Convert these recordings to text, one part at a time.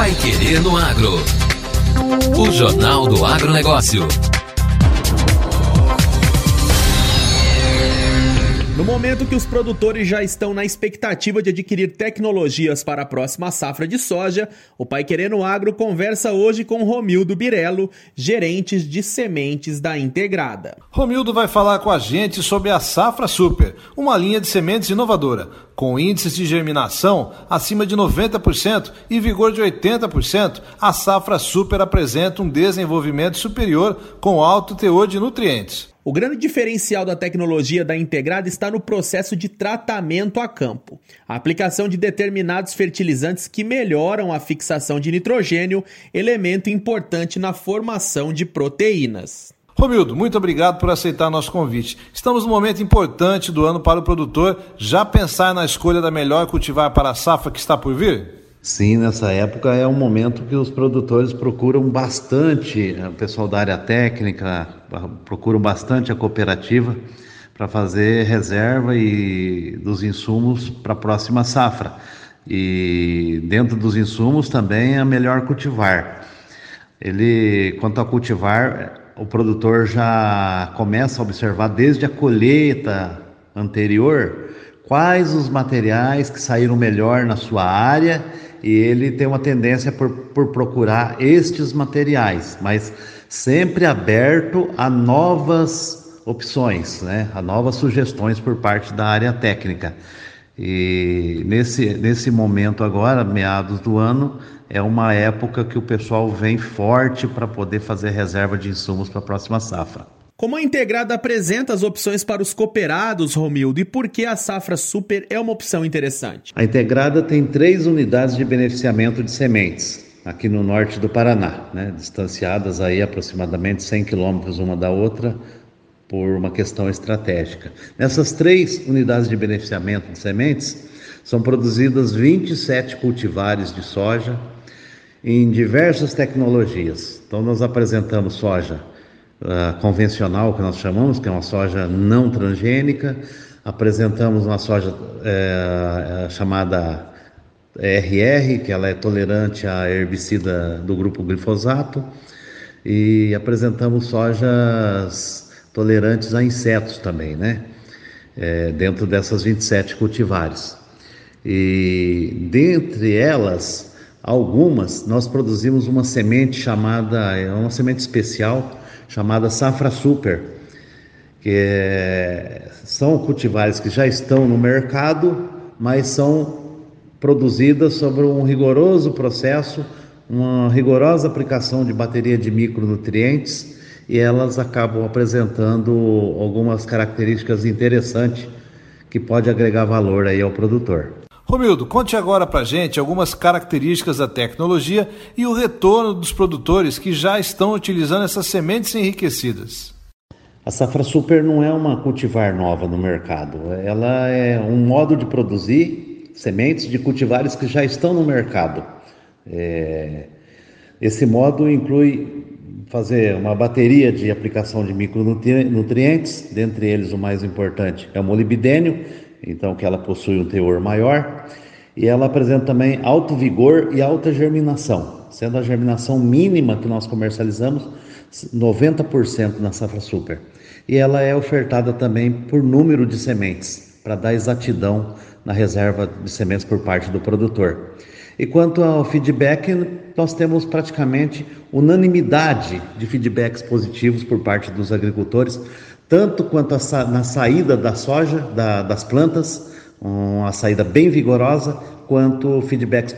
Pai Querer no Agro. O Jornal do Agronegócio. No momento que os produtores já estão na expectativa de adquirir tecnologias para a próxima safra de soja, o Pai Querendo Agro conversa hoje com Romildo Birello, gerente de sementes da Integrada. Romildo vai falar com a gente sobre a Safra Super, uma linha de sementes inovadora, com índices de germinação acima de 90% e vigor de 80%. A Safra Super apresenta um desenvolvimento superior com alto teor de nutrientes. O grande diferencial da tecnologia da integrada está no processo de tratamento a campo. A aplicação de determinados fertilizantes que melhoram a fixação de nitrogênio, elemento importante na formação de proteínas. Romildo, muito obrigado por aceitar nosso convite. Estamos num momento importante do ano para o produtor já pensar na escolha da melhor cultivar para a safra que está por vir? Sim, nessa época é um momento que os produtores procuram bastante, o pessoal da área técnica procuram bastante a cooperativa para fazer reserva e dos insumos para a próxima safra. E dentro dos insumos também é melhor cultivar. Ele, quanto a cultivar, o produtor já começa a observar desde a colheita anterior quais os materiais que saíram melhor na sua área e ele tem uma tendência por, por procurar estes materiais, mas sempre aberto a novas opções, né? a novas sugestões por parte da área técnica. E nesse, nesse momento agora, meados do ano, é uma época que o pessoal vem forte para poder fazer reserva de insumos para a próxima safra. Como a integrada apresenta as opções para os cooperados, Romildo, e por que a safra super é uma opção interessante? A integrada tem três unidades de beneficiamento de sementes aqui no norte do Paraná, né, distanciadas aí aproximadamente 100 quilômetros uma da outra por uma questão estratégica. Nessas três unidades de beneficiamento de sementes são produzidas 27 cultivares de soja em diversas tecnologias. Então nós apresentamos soja uh, convencional, que nós chamamos, que é uma soja não transgênica. Apresentamos uma soja é, chamada RR, que ela é tolerante a herbicida do grupo glifosato. E apresentamos sojas tolerantes a insetos também, né? É, dentro dessas 27 cultivares. E dentre elas, algumas, nós produzimos uma semente chamada, é uma semente especial, chamada Safra Super, que é, são cultivares que já estão no mercado, mas são produzidas sobre um rigoroso processo, uma rigorosa aplicação de bateria de micronutrientes e elas acabam apresentando algumas características interessantes que pode agregar valor aí ao produtor. Romildo, conte agora para gente algumas características da tecnologia e o retorno dos produtores que já estão utilizando essas sementes enriquecidas. A safra super não é uma cultivar nova no mercado, ela é um modo de produzir sementes de cultivares que já estão no mercado. É... Esse modo inclui fazer uma bateria de aplicação de micronutrientes, dentre eles o mais importante é o molibdênio, então que ela possui um teor maior, e ela apresenta também alto vigor e alta germinação, sendo a germinação mínima que nós comercializamos 90% na safra super. E ela é ofertada também por número de sementes, para dar exatidão na reserva de sementes por parte do produtor. E quanto ao feedback, nós temos praticamente unanimidade de feedbacks positivos por parte dos agricultores, tanto quanto a, na saída da soja, da, das plantas, uma saída bem vigorosa, quanto feedbacks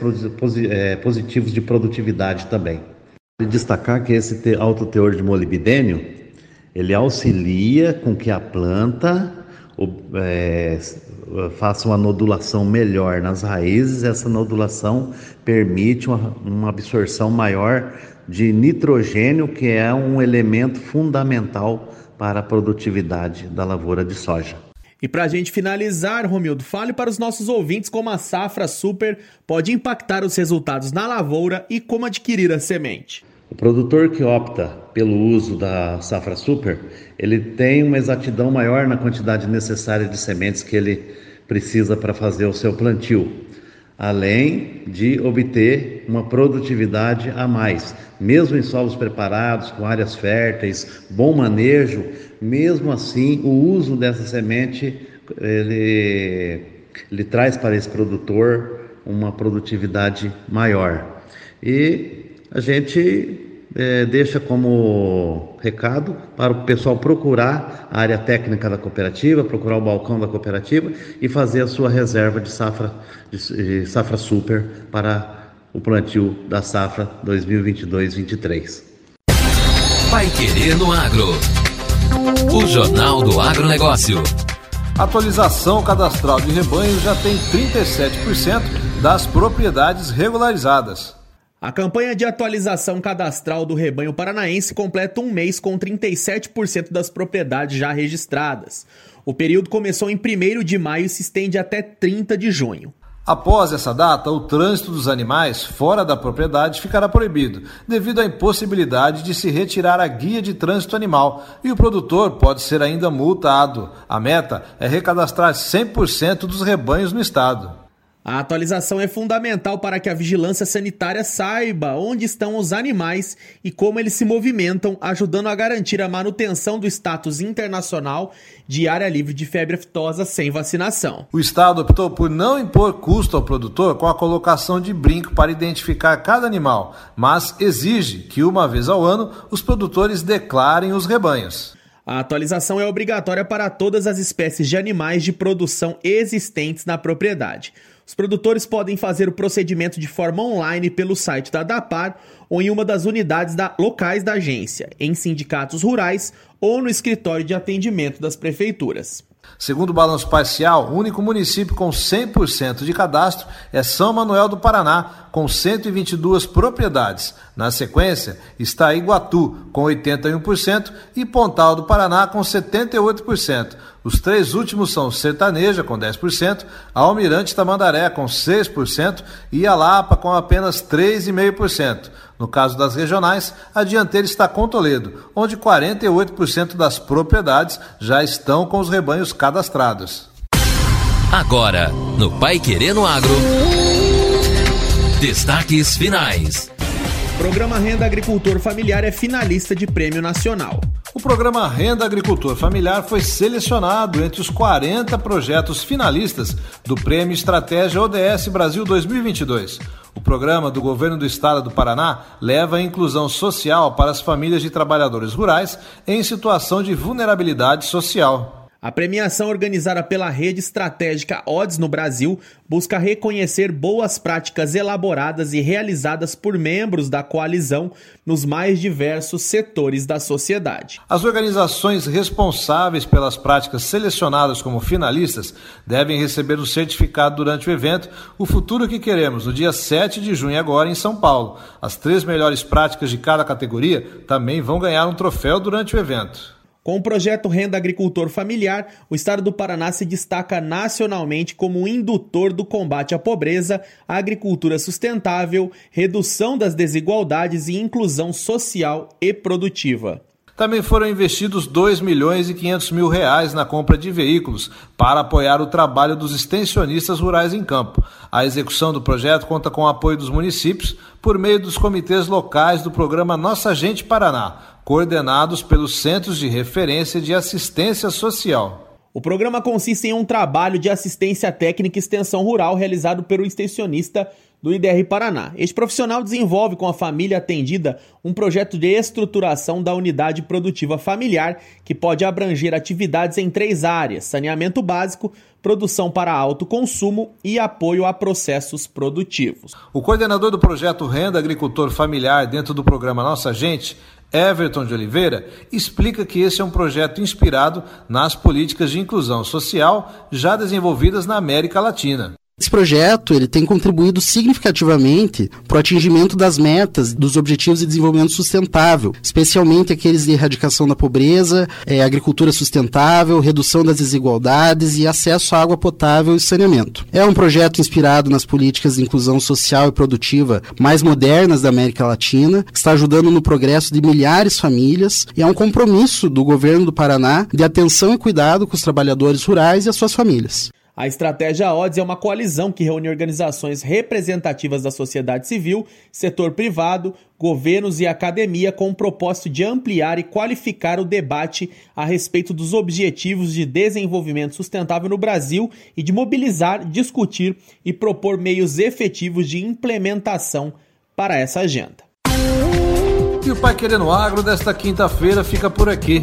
é, positivos de produtividade também. Destacar que esse alto teor de molibdênio, ele auxilia com que a planta é, faça uma nodulação melhor nas raízes, essa nodulação permite uma, uma absorção maior de nitrogênio, que é um elemento fundamental para a produtividade da lavoura de soja. E para a gente finalizar, Romildo, fale para os nossos ouvintes como a safra super pode impactar os resultados na lavoura e como adquirir a semente. O produtor que opta pelo uso da safra super, ele tem uma exatidão maior na quantidade necessária de sementes que ele precisa para fazer o seu plantio. Além de obter uma produtividade a mais. Mesmo em solos preparados, com áreas férteis, bom manejo, mesmo assim, o uso dessa semente ele, ele traz para esse produtor uma produtividade maior. E a gente é, deixa como recado para o pessoal procurar a área técnica da cooperativa, procurar o balcão da cooperativa e fazer a sua reserva de safra, de, de safra super para o plantio da safra 2022-23. Vai querer no agro. O Jornal do Agronegócio. Atualização cadastral de rebanho já tem 37% das propriedades regularizadas. A campanha de atualização cadastral do rebanho paranaense completa um mês com 37% das propriedades já registradas. O período começou em 1 de maio e se estende até 30 de junho. Após essa data, o trânsito dos animais fora da propriedade ficará proibido, devido à impossibilidade de se retirar a guia de trânsito animal, e o produtor pode ser ainda multado. A meta é recadastrar 100% dos rebanhos no estado. A atualização é fundamental para que a vigilância sanitária saiba onde estão os animais e como eles se movimentam, ajudando a garantir a manutenção do status internacional de área livre de febre aftosa sem vacinação. O Estado optou por não impor custo ao produtor com a colocação de brinco para identificar cada animal, mas exige que, uma vez ao ano, os produtores declarem os rebanhos. A atualização é obrigatória para todas as espécies de animais de produção existentes na propriedade. Os produtores podem fazer o procedimento de forma online pelo site da DAPAR ou em uma das unidades da, locais da agência, em sindicatos rurais ou no escritório de atendimento das prefeituras. Segundo o balanço parcial, o único município com 100% de cadastro é São Manuel do Paraná, com 122 propriedades. Na sequência, está Iguatu, com 81%, e Pontal do Paraná, com 78%. Os três últimos são Sertaneja, com 10%, Almirante Tamandaré, com 6% e a Lapa, com apenas 3,5%. No caso das regionais, a dianteira está com Toledo, onde 48% das propriedades já estão com os rebanhos cadastrados. Agora, no Pai Querendo Agro. Destaques finais. Programa Renda Agricultor Familiar é finalista de prêmio nacional. O programa Renda Agricultor Familiar foi selecionado entre os 40 projetos finalistas do Prêmio Estratégia ODS Brasil 2022. O programa do governo do estado do Paraná leva a inclusão social para as famílias de trabalhadores rurais em situação de vulnerabilidade social. A premiação organizada pela rede estratégica Odds no Brasil busca reconhecer boas práticas elaboradas e realizadas por membros da coalizão nos mais diversos setores da sociedade. As organizações responsáveis pelas práticas selecionadas como finalistas devem receber o certificado durante o evento O Futuro que Queremos, no dia 7 de junho, agora em São Paulo. As três melhores práticas de cada categoria também vão ganhar um troféu durante o evento. Com o projeto Renda Agricultor Familiar, o estado do Paraná se destaca nacionalmente como indutor do combate à pobreza, à agricultura sustentável, redução das desigualdades e inclusão social e produtiva. Também foram investidos 2 milhões e 500 mil reais na compra de veículos para apoiar o trabalho dos extensionistas rurais em campo. A execução do projeto conta com o apoio dos municípios por meio dos comitês locais do programa Nossa Gente Paraná, coordenados pelos Centros de Referência de Assistência Social. O programa consiste em um trabalho de assistência técnica e extensão rural realizado pelo extensionista do IDR Paraná. Este profissional desenvolve com a família atendida um projeto de estruturação da unidade produtiva familiar que pode abranger atividades em três áreas: saneamento básico, produção para alto consumo e apoio a processos produtivos. O coordenador do projeto Renda Agricultor Familiar dentro do programa Nossa Gente Everton de Oliveira explica que esse é um projeto inspirado nas políticas de inclusão social já desenvolvidas na América Latina. Esse projeto ele tem contribuído significativamente para o atingimento das metas dos Objetivos de Desenvolvimento Sustentável, especialmente aqueles de erradicação da pobreza, é, agricultura sustentável, redução das desigualdades e acesso à água potável e saneamento. É um projeto inspirado nas políticas de inclusão social e produtiva mais modernas da América Latina, que está ajudando no progresso de milhares de famílias e é um compromisso do governo do Paraná de atenção e cuidado com os trabalhadores rurais e as suas famílias. A estratégia Odds é uma coalizão que reúne organizações representativas da sociedade civil, setor privado, governos e academia com o propósito de ampliar e qualificar o debate a respeito dos objetivos de desenvolvimento sustentável no Brasil e de mobilizar, discutir e propor meios efetivos de implementação para essa agenda. E o Pai Querendo Agro desta quinta-feira fica por aqui.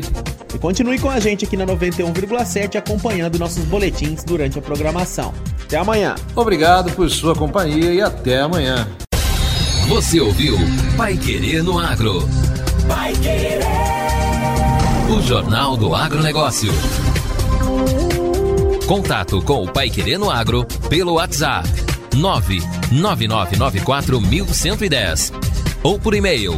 E continue com a gente aqui na 91,7 acompanhando nossos boletins durante a programação. Até amanhã. Obrigado por sua companhia e até amanhã. Você ouviu Pai Querer no Agro. Pai Querer. O Jornal do Agronegócio. Contato com o Pai Querer no Agro pelo WhatsApp 999941110 ou por e-mail